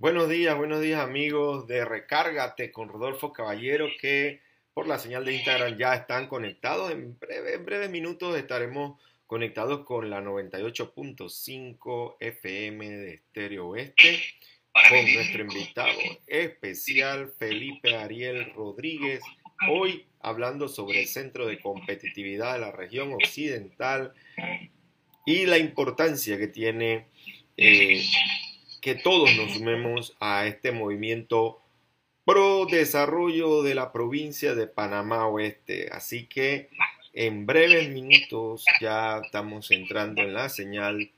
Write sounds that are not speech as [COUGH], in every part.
Buenos días, buenos días amigos de Recárgate con Rodolfo Caballero que por la señal de Instagram ya están conectados. En, breve, en breves minutos estaremos conectados con la 98.5 FM de Estéreo Oeste con nuestro invitado especial Felipe Ariel Rodríguez. Hoy hablando sobre el centro de competitividad de la región occidental y la importancia que tiene eh, que todos nos sumemos a este movimiento pro desarrollo de la provincia de Panamá Oeste. Así que en breves minutos ya estamos entrando en la señal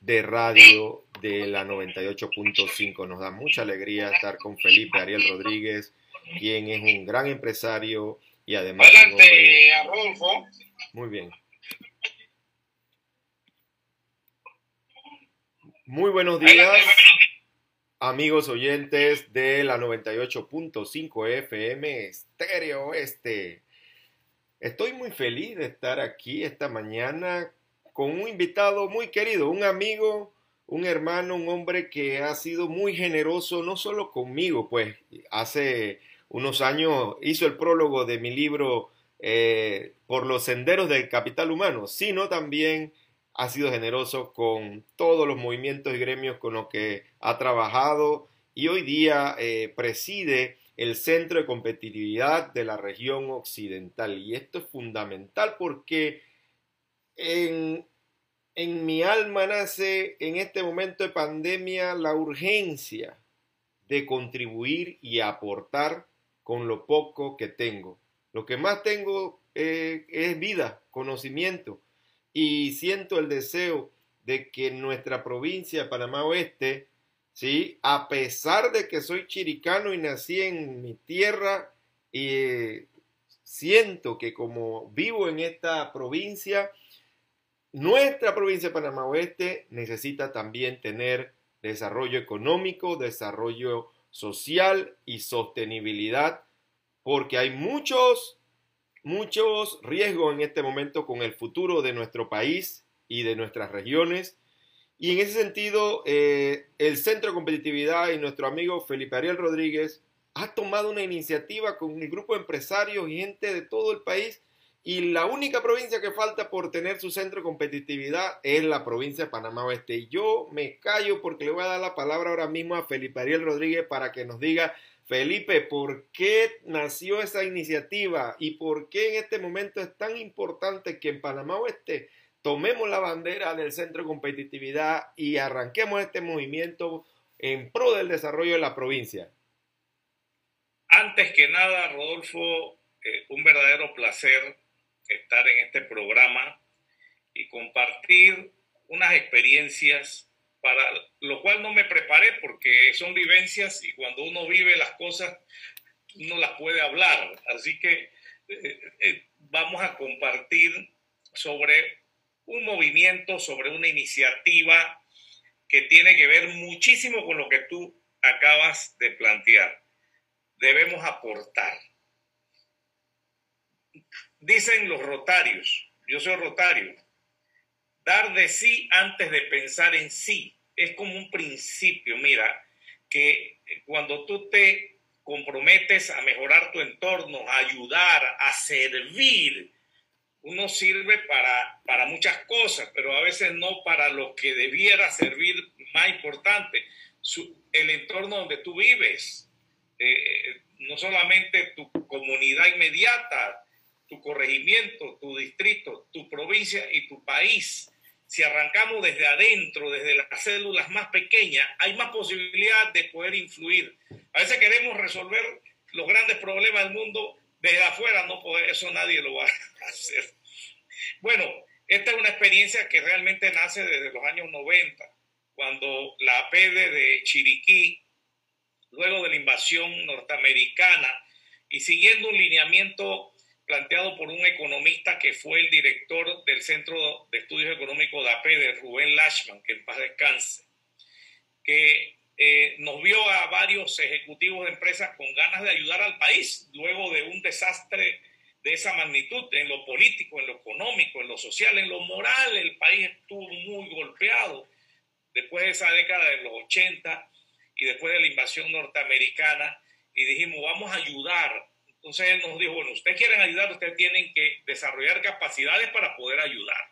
de radio de la 98.5. Nos da mucha alegría estar con Felipe Ariel Rodríguez, quien es un gran empresario y además... Adelante, Muy bien. Muy buenos días, amigos oyentes de la 98.5 FM Estéreo Este. Estoy muy feliz de estar aquí esta mañana con un invitado muy querido, un amigo, un hermano, un hombre que ha sido muy generoso, no solo conmigo, pues hace unos años hizo el prólogo de mi libro eh, Por los senderos del capital humano, sino también ha sido generoso con todos los movimientos y gremios con los que ha trabajado y hoy día eh, preside el centro de competitividad de la región occidental. Y esto es fundamental porque en, en mi alma nace en este momento de pandemia la urgencia de contribuir y aportar con lo poco que tengo. Lo que más tengo eh, es vida, conocimiento y siento el deseo de que nuestra provincia, Panamá Oeste, ¿sí? a pesar de que soy chiricano y nací en mi tierra, y eh, siento que como vivo en esta provincia, nuestra provincia de Panamá Oeste necesita también tener desarrollo económico, desarrollo social y sostenibilidad, porque hay muchos muchos riesgos en este momento con el futuro de nuestro país y de nuestras regiones. Y en ese sentido, eh, el Centro de Competitividad y nuestro amigo Felipe Ariel Rodríguez ha tomado una iniciativa con el grupo de empresarios y gente de todo el país. Y la única provincia que falta por tener su centro de competitividad es la provincia de Panamá Oeste. Y yo me callo porque le voy a dar la palabra ahora mismo a Felipe Ariel Rodríguez para que nos diga Felipe, ¿por qué nació esa iniciativa y por qué en este momento es tan importante que en Panamá Oeste tomemos la bandera del centro de competitividad y arranquemos este movimiento en pro del desarrollo de la provincia? Antes que nada, Rodolfo, eh, un verdadero placer estar en este programa y compartir unas experiencias para lo cual no me preparé porque son vivencias y cuando uno vive las cosas no las puede hablar. Así que eh, eh, vamos a compartir sobre un movimiento, sobre una iniciativa que tiene que ver muchísimo con lo que tú acabas de plantear. Debemos aportar. Dicen los rotarios, yo soy rotario, Dar de sí antes de pensar en sí. Es como un principio, mira, que cuando tú te comprometes a mejorar tu entorno, a ayudar, a servir, uno sirve para, para muchas cosas, pero a veces no para lo que debiera servir más importante, el entorno donde tú vives, eh, no solamente tu comunidad inmediata, tu corregimiento, tu distrito, tu provincia y tu país si arrancamos desde adentro, desde las células más pequeñas, hay más posibilidad de poder influir. A veces queremos resolver los grandes problemas del mundo desde afuera, no poder, eso nadie lo va a [LAUGHS] hacer. Bueno, esta es una experiencia que realmente nace desde los años 90, cuando la APD de Chiriquí, luego de la invasión norteamericana y siguiendo un lineamiento planteado por un economista que fue el director del Centro de Estudios Económicos de APE, Rubén Lashman, que en paz descanse, que eh, nos vio a varios ejecutivos de empresas con ganas de ayudar al país luego de un desastre de esa magnitud en lo político, en lo económico, en lo social, en lo moral. El país estuvo muy golpeado después de esa década de los 80 y después de la invasión norteamericana y dijimos, vamos a ayudar. Entonces él nos dijo, bueno, ustedes quieren ayudar, ustedes tienen que desarrollar capacidades para poder ayudar.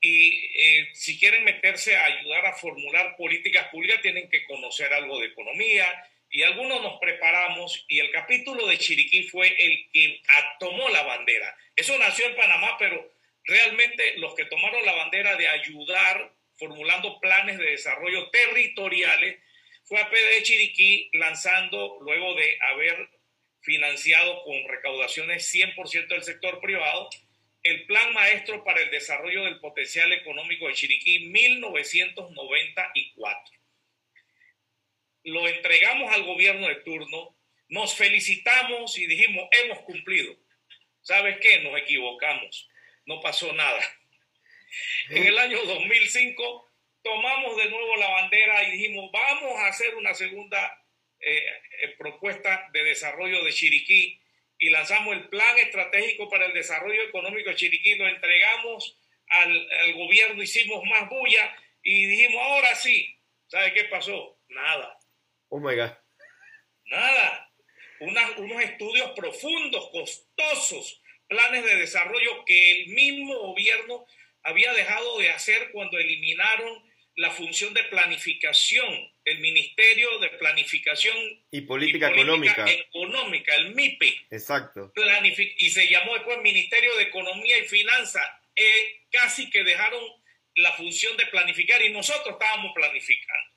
Y eh, si quieren meterse a ayudar a formular políticas públicas, tienen que conocer algo de economía. Y algunos nos preparamos y el capítulo de Chiriquí fue el que tomó la bandera. Eso nació en Panamá, pero realmente los que tomaron la bandera de ayudar formulando planes de desarrollo territoriales fue a PD Chiriquí lanzando, luego de haber financiado con recaudaciones 100% del sector privado, el Plan Maestro para el Desarrollo del Potencial Económico de Chiriquí 1994. Lo entregamos al gobierno de turno, nos felicitamos y dijimos, hemos cumplido. ¿Sabes qué? Nos equivocamos, no pasó nada. En el año 2005 tomamos de nuevo la bandera y dijimos, vamos a hacer una segunda eh, eh, propuesta de desarrollo de Chiriquí y lanzamos el plan estratégico para el desarrollo económico de Chiriquí, lo entregamos al, al gobierno, hicimos más bulla y dijimos, ahora sí, ¿sabe qué pasó? Nada. Oh my God. Nada. unos estudios profundos, costosos, planes de desarrollo que el mismo gobierno había dejado de hacer cuando eliminaron la función de planificación, el Ministerio de Planificación y Política, Económica. Económica, el MIPE. Exacto. y se llamó después Ministerio de Economía y Finanzas. Eh, casi que dejaron la función de planificar y nosotros estábamos planificando.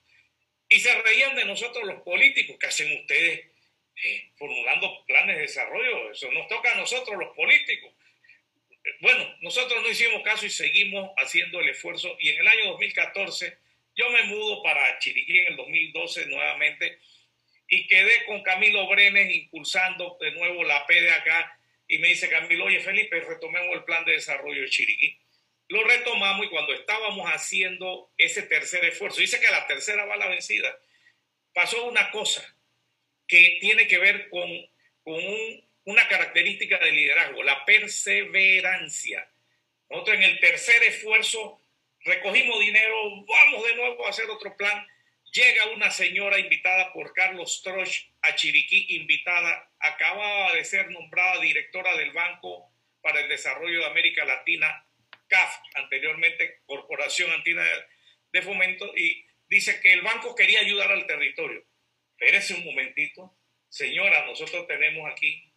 Y se reían de nosotros los políticos, que hacen ustedes eh, formulando planes de desarrollo? Eso nos toca a nosotros los políticos. Bueno, nosotros no hicimos caso y seguimos haciendo el esfuerzo. Y en el año 2014 yo me mudo para Chiriquí en el 2012 nuevamente y quedé con Camilo Brenes impulsando de nuevo la P de acá. Y me dice Camilo, oye Felipe, retomemos el plan de desarrollo de Chiriquí. Lo retomamos y cuando estábamos haciendo ese tercer esfuerzo, dice que la tercera va la vencida, pasó una cosa que tiene que ver con, con un una característica de liderazgo, la perseverancia. Nosotros en el tercer esfuerzo recogimos dinero, vamos de nuevo a hacer otro plan. Llega una señora invitada por Carlos Troch a Chiriquí, invitada, acababa de ser nombrada directora del Banco para el Desarrollo de América Latina, CAF, anteriormente Corporación Antina de Fomento, y dice que el banco quería ayudar al territorio. Espérese un momentito, señora, nosotros tenemos aquí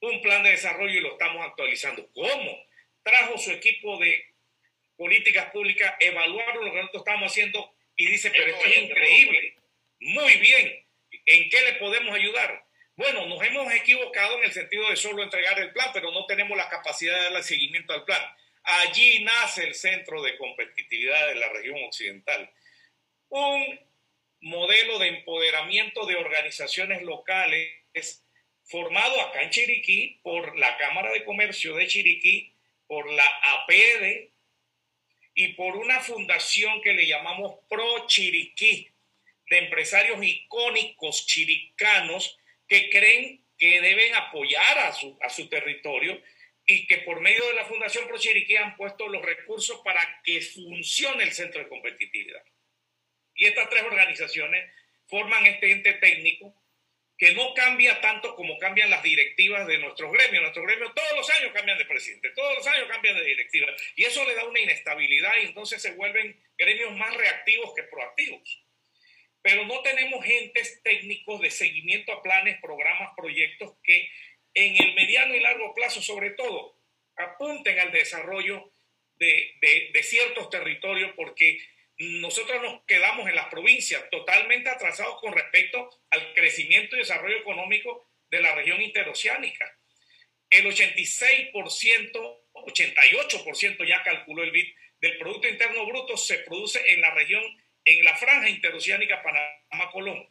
un plan de desarrollo y lo estamos actualizando. ¿Cómo? Trajo su equipo de políticas públicas, evaluaron lo que nosotros estamos haciendo y dice, pero esto es increíble. Muy bien. ¿En qué le podemos ayudar? Bueno, nos hemos equivocado en el sentido de solo entregar el plan, pero no tenemos la capacidad de darle seguimiento al plan. Allí nace el centro de competitividad de la región occidental. Un modelo de empoderamiento de organizaciones locales formado acá en Chiriquí por la Cámara de Comercio de Chiriquí, por la APD y por una fundación que le llamamos Pro Chiriquí, de empresarios icónicos chiricanos que creen que deben apoyar a su, a su territorio y que por medio de la Fundación Pro Chiriquí han puesto los recursos para que funcione el centro de competitividad. Y estas tres organizaciones forman este ente técnico que no cambia tanto como cambian las directivas de nuestros gremios. Nuestros gremios todos los años cambian de presidente, todos los años cambian de directiva. Y eso le da una inestabilidad y entonces se vuelven gremios más reactivos que proactivos. Pero no tenemos gentes técnicos de seguimiento a planes, programas, proyectos que en el mediano y largo plazo, sobre todo, apunten al desarrollo de, de ciertos territorios porque nosotros nos quedamos en las provincias totalmente atrasados con respecto al crecimiento y desarrollo económico de la región interoceánica. El 86%, 88% ya calculó el BID del Producto Interno Bruto se produce en la región, en la franja interoceánica Panamá-Colón.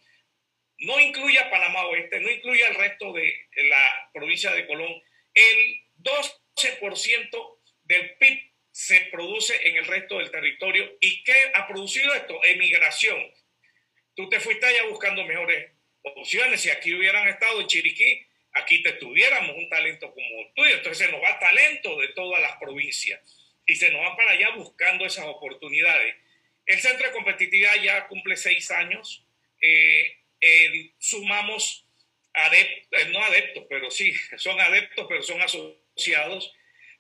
No incluye a Panamá Oeste, no incluye al resto de la provincia de Colón. El 12% del PIB se produce en el resto del territorio. ¿Y qué ha producido esto? Emigración. Tú te fuiste allá buscando mejores opciones. Si aquí hubieran estado en Chiriquí, aquí te tuviéramos un talento como el tuyo. Entonces se nos va talento de todas las provincias y se nos va para allá buscando esas oportunidades. El Centro de Competitividad ya cumple seis años. sumamos adeptos, no adeptos, pero sí, son adeptos, pero son asociados.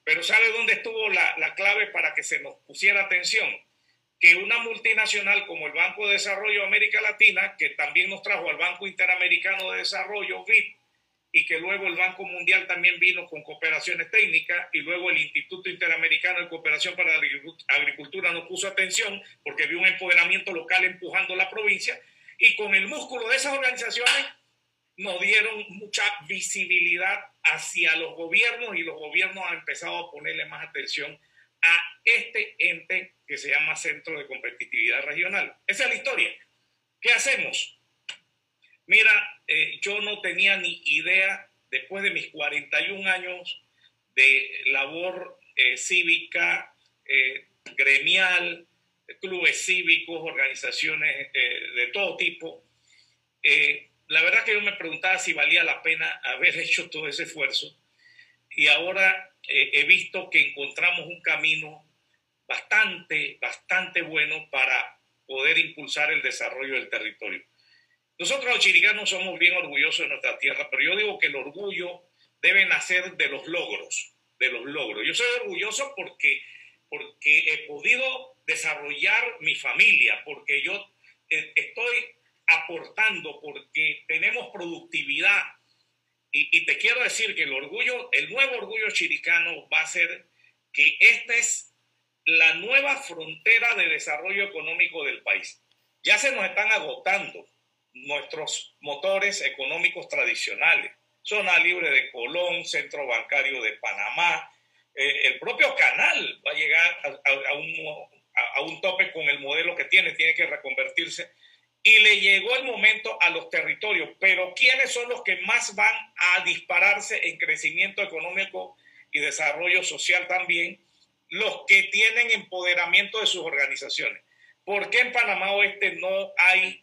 Pero ¿sabe dónde estuvo la, la clave para que se nos pusiera atención? que una multinacional como el Banco de Desarrollo de América Latina, que también nos trajo al Banco Interamericano de Desarrollo, BIP, y que luego el Banco Mundial también vino con cooperaciones técnicas y luego el Instituto Interamericano de Cooperación para la Agricultura nos puso atención porque vio un empoderamiento local empujando la provincia y con el músculo de esas organizaciones nos dieron mucha visibilidad hacia los gobiernos y los gobiernos han empezado a ponerle más atención a este ente que se llama Centro de Competitividad Regional. Esa es la historia. ¿Qué hacemos? Mira, eh, yo no tenía ni idea, después de mis 41 años de labor eh, cívica, eh, gremial, clubes cívicos, organizaciones de todo tipo, la verdad que yo me preguntaba si valía la pena haber [LAUGHS] hecho todo ese esfuerzo y ahora he visto que encontramos un camino bastante, bastante bueno para poder impulsar el desarrollo del territorio. Nosotros los chiricanos somos bien orgullosos de nuestra tierra, pero yo digo que el orgullo debe nacer de los logros, de los logros. Yo soy orgulloso porque, porque he podido desarrollar mi familia, porque yo eh, estoy aportando, porque tenemos productividad, y, te quiero decir que el orgullo, el nuevo orgullo chiricano va a ser que esta es la nueva frontera de desarrollo económico del país. Ya se nos están agotando nuestros motores económicos tradicionales. Zona libre de Colón, centro bancario de Panamá, eh, el propio canal va a llegar a, un, a un tope con el modelo que tiene, tiene que reconvertirse y le llegó el momento a los territorios. Pero ¿quiénes son los que más van a dispararse en crecimiento económico y desarrollo social también? Los que tienen empoderamiento de sus organizaciones. ¿Por qué en Panamá Oeste no hay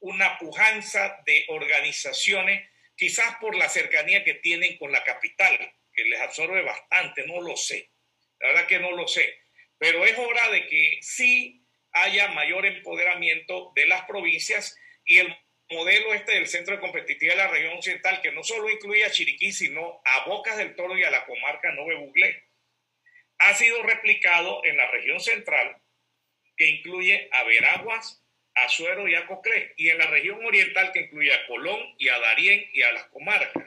una pujanza de organizaciones? Quizás por la cercanía que tienen con la capital, que les absorbe bastante, no lo sé. La verdad que no lo sé. Pero es hora de que sí haya mayor empoderamiento de las provincias y el modelo este del Centro de Competitividad de la región occidental, que no solo incluye a Chiriquí, sino a Bocas del Toro y a la comarca Nove Buglé, ha sido replicado en la región central, que incluye a Veraguas, a Suero y a Coclé, y en la región oriental, que incluye a Colón y a Darién y a las comarcas.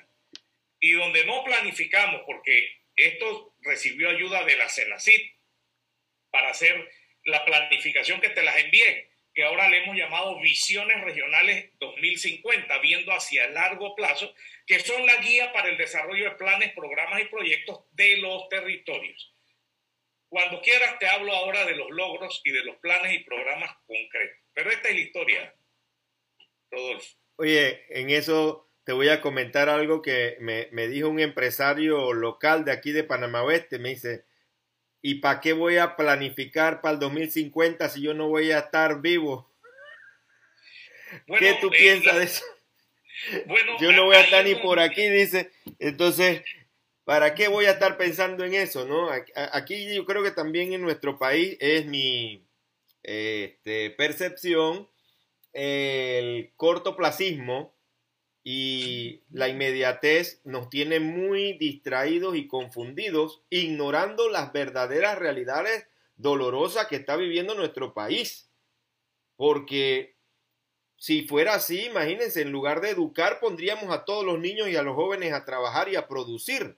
Y donde no planificamos, porque esto recibió ayuda de la CENACIT para hacer la planificación que te las envié, que ahora le hemos llamado Visiones Regionales 2050, viendo hacia largo plazo, que son la guía para el desarrollo de planes, programas y proyectos de los territorios. Cuando quieras te hablo ahora de los logros y de los planes y programas concretos. Pero esta es la historia, Rodolfo. Oye, en eso te voy a comentar algo que me, me dijo un empresario local de aquí de Panamá Oeste. Me dice, ¿Y para qué voy a planificar para el 2050 si yo no voy a estar vivo? ¿Qué tú eh, piensas de eso? Bueno, yo no voy a estar ni por aquí, dice. Entonces, ¿para qué voy a estar pensando en eso? ¿no? Aquí yo creo que también en nuestro país es mi este, percepción el cortoplacismo y la inmediatez nos tiene muy distraídos y confundidos, ignorando las verdaderas realidades dolorosas que está viviendo nuestro país. Porque si fuera así, imagínense, en lugar de educar, pondríamos a todos los niños y a los jóvenes a trabajar y a producir.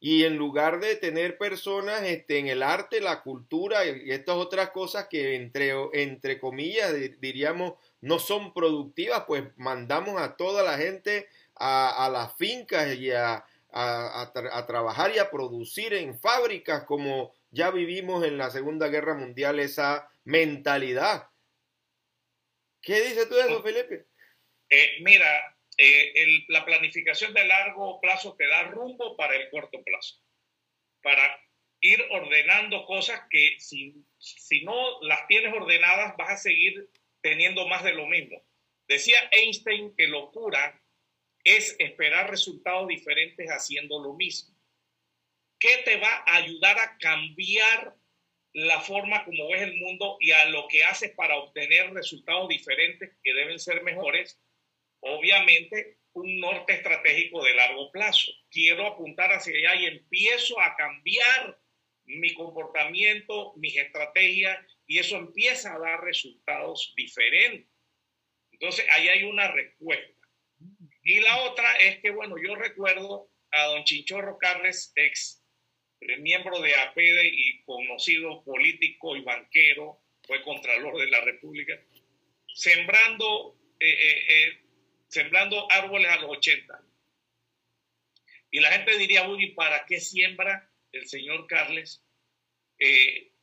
Y en lugar de tener personas este, en el arte, la cultura y estas otras cosas que entre, entre comillas diríamos no son productivas, pues mandamos a toda la gente a, las fincas y a, trabajar y a producir en fábricas como ya vivimos en la Segunda Guerra Mundial esa mentalidad. ¿Qué dices tú de eso, Felipe? Eh, mira, eh, la planificación de largo plazo te da rumbo para el corto plazo, para ir ordenando cosas que si, si no las tienes ordenadas vas a seguir teniendo más de lo mismo. Decía Einstein que locura es esperar resultados diferentes haciendo lo mismo. ¿Qué te va a ayudar a cambiar la forma como ves el mundo y a lo que haces para obtener resultados diferentes que deben ser mejores, obviamente un norte estratégico de largo plazo. Quiero apuntar hacia allá y empiezo a cambiar mi comportamiento, mis estrategias, y eso empieza a dar resultados diferentes. Entonces, ahí hay una respuesta. Y la otra es que, bueno, yo recuerdo a don Chinchorro Carles, ex miembro de APEDE y conocido político y banquero, fue Contralor de la República, sembrando, eh, eh, eh, sembrando árboles a los 80. Y la gente diría, uy, ¿para qué siembra el señor Carles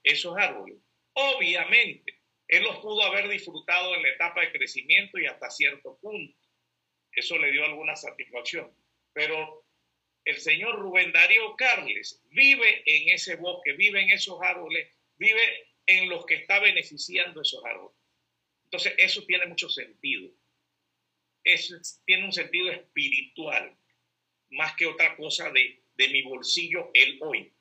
esos árboles? Obviamente, él los pudo haber disfrutado en la etapa de crecimiento y hasta cierto punto. Eso le dio alguna satisfacción. Pero el señor Rubén Darío Carles vive en ese bosque, vive en esos árboles, vive en los que está beneficiando esos árboles. Entonces, eso tiene mucho sentido. Eso tiene un sentido espiritual, más que otra cosa de, de mi bolsillo el hoy.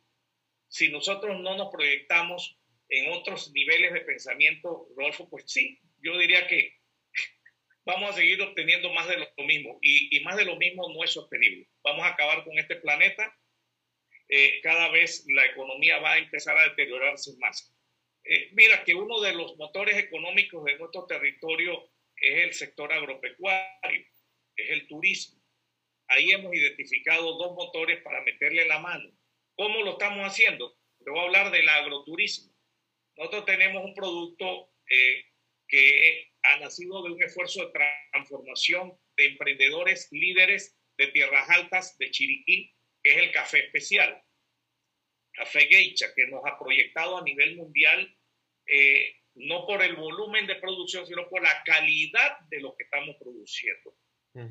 Si nosotros no nos proyectamos en otros niveles de pensamiento, Rodolfo, pues sí, yo diría que [LAUGHS] vamos a seguir obteniendo más de lo mismo y, más de lo mismo no es sostenible. Vamos a acabar con este planeta. Eh, cada vez la economía va a empezar a deteriorarse más. Eh, mira que uno de los motores económicos de nuestro territorio es el sector agropecuario, es el turismo. Ahí hemos identificado dos motores para meterle la mano. ¿Cómo lo estamos haciendo? Te voy a hablar del agroturismo. Nosotros tenemos un producto eh, que ha nacido de un esfuerzo de transformación de emprendedores líderes de tierras altas de Chiriquí, que es el café especial, café geisha, que nos ha proyectado a nivel mundial, eh, no por el volumen de producción, sino por la calidad de lo que estamos produciendo.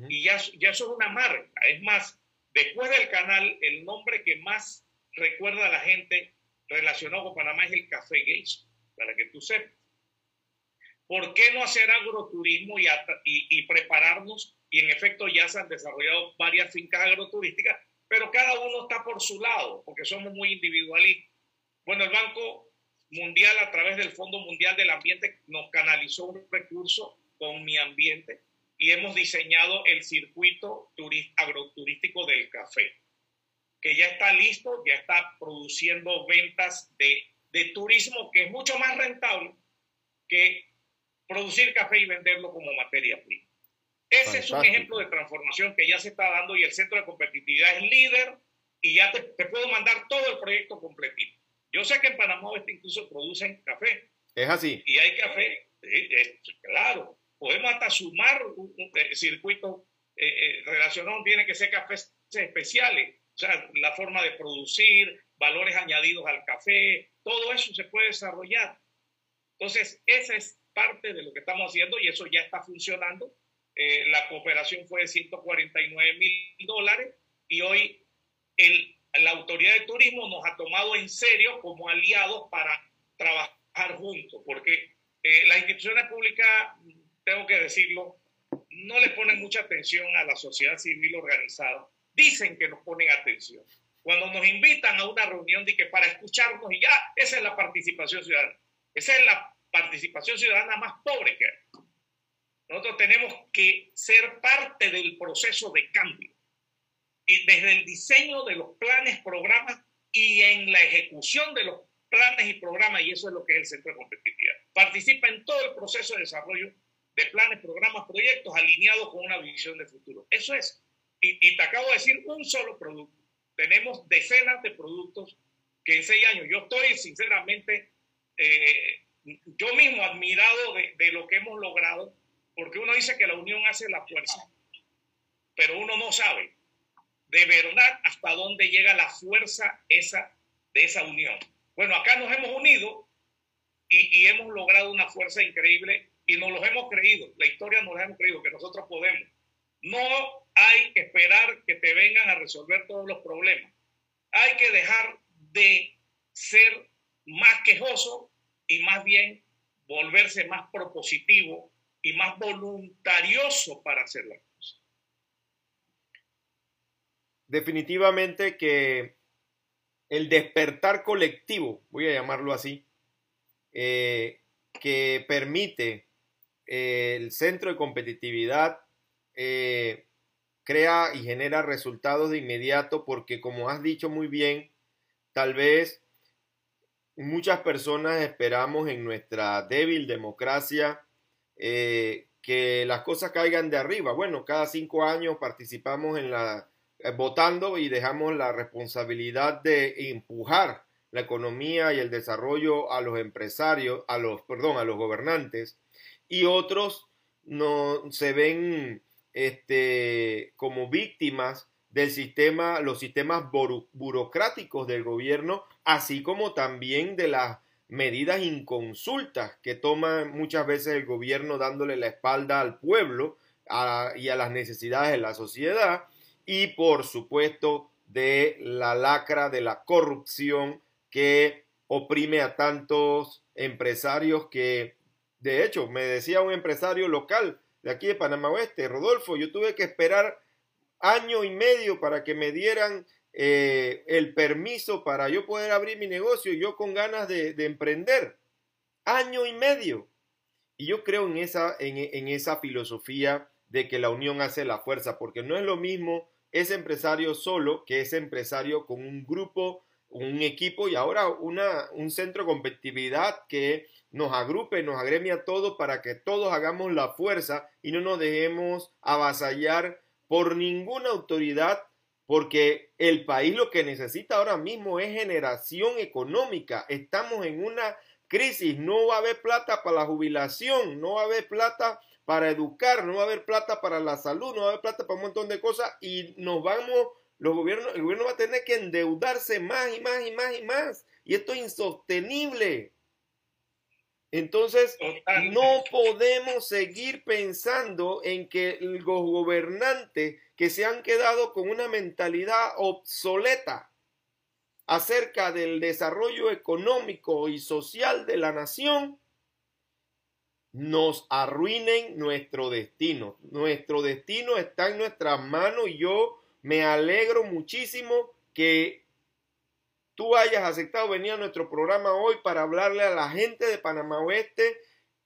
Y ya, ya eso es una marca. Es más, después del canal, el nombre que más recuerda a la gente relacionado con Panamá es el café geisha, para que tú sepas. ¿Por qué no hacer agroturismo y, y, prepararnos? Y en efecto ya se han desarrollado varias fincas agroturísticas, pero cada uno está por su lado, porque somos muy individualistas. Bueno, el Banco Mundial a través del Fondo Mundial del Ambiente nos canalizó un recurso con mi ambiente y hemos diseñado el circuito agroturístico del café, que ya está listo, ya está produciendo ventas de, de turismo que es mucho más rentable que producir café y venderlo como materia prima. Ese es un ejemplo de transformación que ya se está dando y el centro de competitividad es líder y ya te, puedo mandar todo el proyecto completito. Yo sé que en Panamá este incluso producen café. Es así. Y hay café, claro. Podemos hasta sumar un, eh, circuito eh, eh, relacionado, tiene que ser cafés especiales. Sea, la forma de producir, valores añadidos al café, todo eso se puede desarrollar. Entonces, ese es parte de lo que estamos haciendo y eso ya está funcionando. Eh, la cooperación fue de 149 mil dólares y hoy la autoridad de turismo nos ha tomado en serio como aliados para trabajar juntos, porque eh, las instituciones públicas, tengo que decirlo, no le ponen mucha atención a la sociedad civil organizada. Dicen que nos ponen atención. Cuando nos invitan a una reunión de que para escucharnos y ya, esa es la participación ciudadana. Esa es la participación ciudadana más pobre que hay. Nosotros tenemos que ser parte del proceso de cambio. Y desde el diseño de los planes, programas y en la ejecución de los planes y programas, y eso es lo que es el Centro de Competitividad. Participa en todo el proceso de desarrollo de planes, programas, proyectos alineados con una visión de futuro. Eso es. Y, te acabo de decir un solo producto. Tenemos decenas de productos que en seis años, yo estoy sinceramente eh, yo mismo admirado de, lo que hemos logrado, porque uno dice que la unión hace la fuerza, pero uno no sabe de verdad hasta dónde llega la fuerza esa, de esa unión. Bueno, acá nos hemos unido y, hemos logrado una fuerza increíble y nos lo hemos creído, la historia nos lo hemos creído, que nosotros podemos. No hay que esperar que te vengan a resolver todos los problemas. Hay que dejar de ser más quejoso y más bien volverse más propositivo y más voluntarioso para hacer las cosas. Definitivamente que el despertar colectivo, voy a llamarlo así, eh, que permite eh, el centro de competitividad eh, crea y genera resultados de inmediato porque como has dicho muy bien, tal vez muchas personas esperamos en nuestra débil democracia que las cosas caigan de arriba. Bueno, cada cinco años participamos en la votando y dejamos la responsabilidad de empujar la economía y el desarrollo a los empresarios, a los, perdón, a los gobernantes, y otros no se ven este, como víctimas del sistema, los sistemas burocráticos del gobierno, así como también de las medidas inconsultas que toma muchas veces el gobierno dándole la espalda al pueblo y a las necesidades de la sociedad, y por supuesto de la lacra de la corrupción que oprime a tantos empresarios que, de hecho, me decía un empresario local de aquí de Panamá Oeste, Rodolfo, yo tuve que esperar año y medio para que me dieran eh, el permiso para yo poder abrir mi negocio, yo con ganas de, emprender. Año y medio. Y yo creo en esa, en, en esa filosofía de que la unión hace la fuerza, porque no es lo mismo ese empresario solo que ese empresario con un grupo un equipo y ahora una, un centro de competitividad que nos agrupe, nos agremia a todos para que todos hagamos la fuerza y no nos dejemos avasallar por ninguna autoridad, porque el país lo que necesita ahora mismo es generación económica. Estamos en una crisis, no va a haber plata para la jubilación, no va a haber plata para educar, no va a haber plata para la salud, no va a haber plata para un montón de cosas y nos vamos los gobiernos, el gobierno va a tener que endeudarse más y más y más y más. Y esto es insostenible. Entonces, no podemos seguir pensando en que los gobernantes que se han quedado con una mentalidad obsoleta acerca del desarrollo económico y social de la nación, nos arruinen nuestro destino. Nuestro destino está en nuestras manos y yo me alegro muchísimo que tú hayas aceptado venir a nuestro programa hoy para hablarle a la gente de Panamá Oeste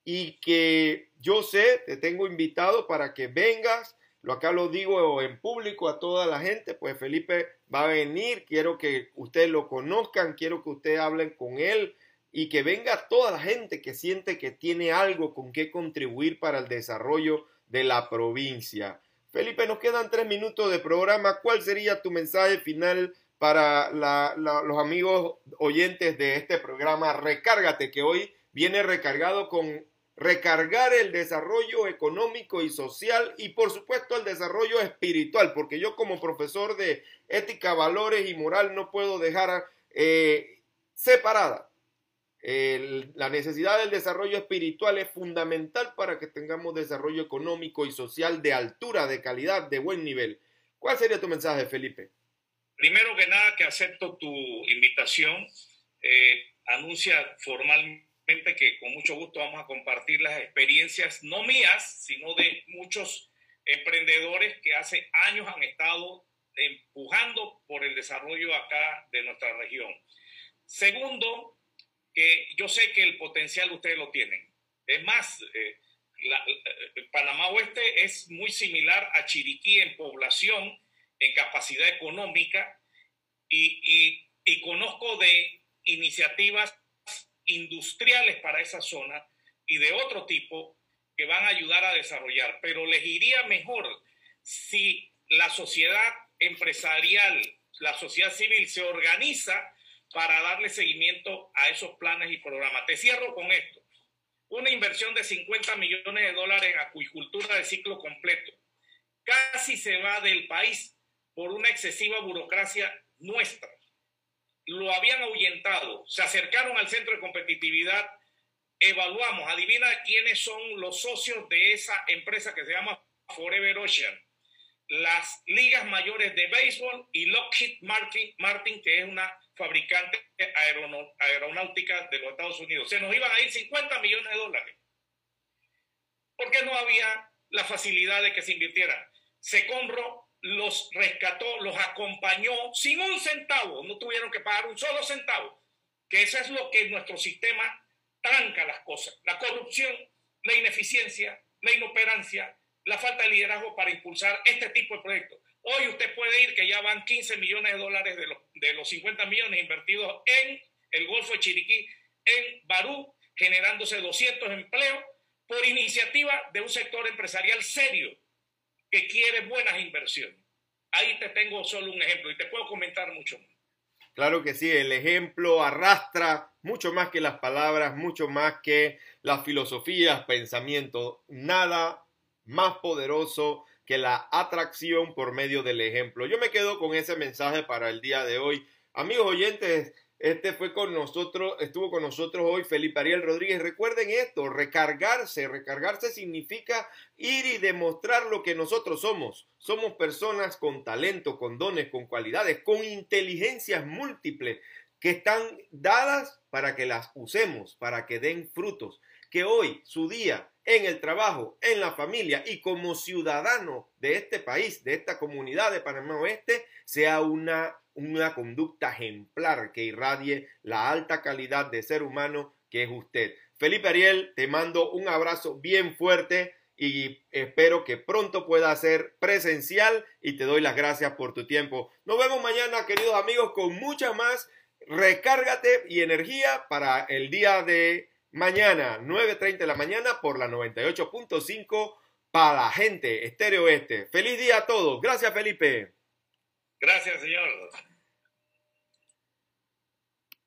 y que yo sé, te tengo invitado para que vengas. Lo acá lo digo en público a toda la gente, pues Felipe va a venir, quiero que ustedes lo conozcan, quiero que ustedes hablen con él y que venga toda la gente que siente que tiene algo con qué contribuir para el desarrollo de la provincia. Felipe, nos quedan tres minutos de programa. ¿Cuál sería tu mensaje final para los amigos oyentes de este programa? Recárgate, que hoy viene recargado con recargar el desarrollo económico y social y por supuesto el desarrollo espiritual, porque yo como profesor de ética, valores y moral no puedo dejar eh, separada la necesidad del desarrollo espiritual es fundamental para que tengamos desarrollo económico y social de altura, de calidad, de buen nivel. ¿Cuál sería tu mensaje, Felipe? Primero que nada, que acepto tu invitación. Eh, anuncia formalmente que con mucho gusto vamos a compartir las experiencias, no mías, sino de muchos emprendedores que hace años han estado empujando por el desarrollo acá de nuestra región. Segundo, que yo sé que el potencial ustedes lo tienen. Es más, eh, eh, Panamá Oeste es muy similar a Chiriquí en población, en capacidad económica, y, y conozco de iniciativas industriales para esa zona y de otro tipo que van a ayudar a desarrollar. Pero les iría mejor si la sociedad empresarial, la sociedad civil se organiza para darle seguimiento a esos planes y programas. Te cierro con esto. Una inversión de 50 millones de dólares en acuicultura de ciclo completo. Casi se va del país por una excesiva burocracia nuestra. Lo habían ahuyentado, se acercaron al centro de competitividad, evaluamos, adivina quiénes son los socios de esa empresa que se llama Forever Ocean las ligas mayores de béisbol y Lockheed Martin, Martin que es una fabricante aeronáutica de los Estados Unidos. Se nos iban a ir 50 millones de dólares. Porque no había la facilidad de que se invirtiera. Seconro los rescató, los acompañó sin un centavo, no tuvieron que pagar un solo centavo, que eso es lo que nuestro sistema tranca las cosas. La corrupción, la ineficiencia, la inoperancia, la falta de liderazgo para impulsar este tipo de proyectos. Hoy usted puede ir que ya van 15 millones de dólares de los, de los 50 millones invertidos en el Golfo de Chiriquí, en Barú, generándose 200 empleos por iniciativa de un sector empresarial serio que quiere buenas inversiones. Ahí te tengo solo un ejemplo y te puedo comentar mucho más. Claro que sí, el ejemplo arrastra mucho más que las palabras, mucho más que las filosofías, pensamiento, nada más poderoso que la atracción por medio del ejemplo. Yo me quedo con ese mensaje para el día de hoy. Amigos oyentes, este fue con nosotros, estuvo con nosotros hoy Felipe Ariel Rodríguez. Recuerden esto, recargarse. Recargarse significa ir y demostrar lo que nosotros somos. Somos personas con talento, con dones, con cualidades, con inteligencias múltiples que están dadas para que las usemos, para que den frutos. Que hoy su día en el trabajo, en la familia y como ciudadano de este país, de esta comunidad de Panamá Oeste, sea una una conducta ejemplar que irradie la alta calidad de ser humano que es usted. Felipe Ariel, te mando un abrazo bien fuerte y espero que pronto pueda ser presencial y te doy las gracias por tu tiempo. Nos vemos mañana, queridos amigos, con mucha más recárgate y energía para el día de mañana, 9.30 de la mañana por la 98.5 para la gente, Estéreo Este. Feliz día a todos. Gracias, Felipe. Gracias, señor.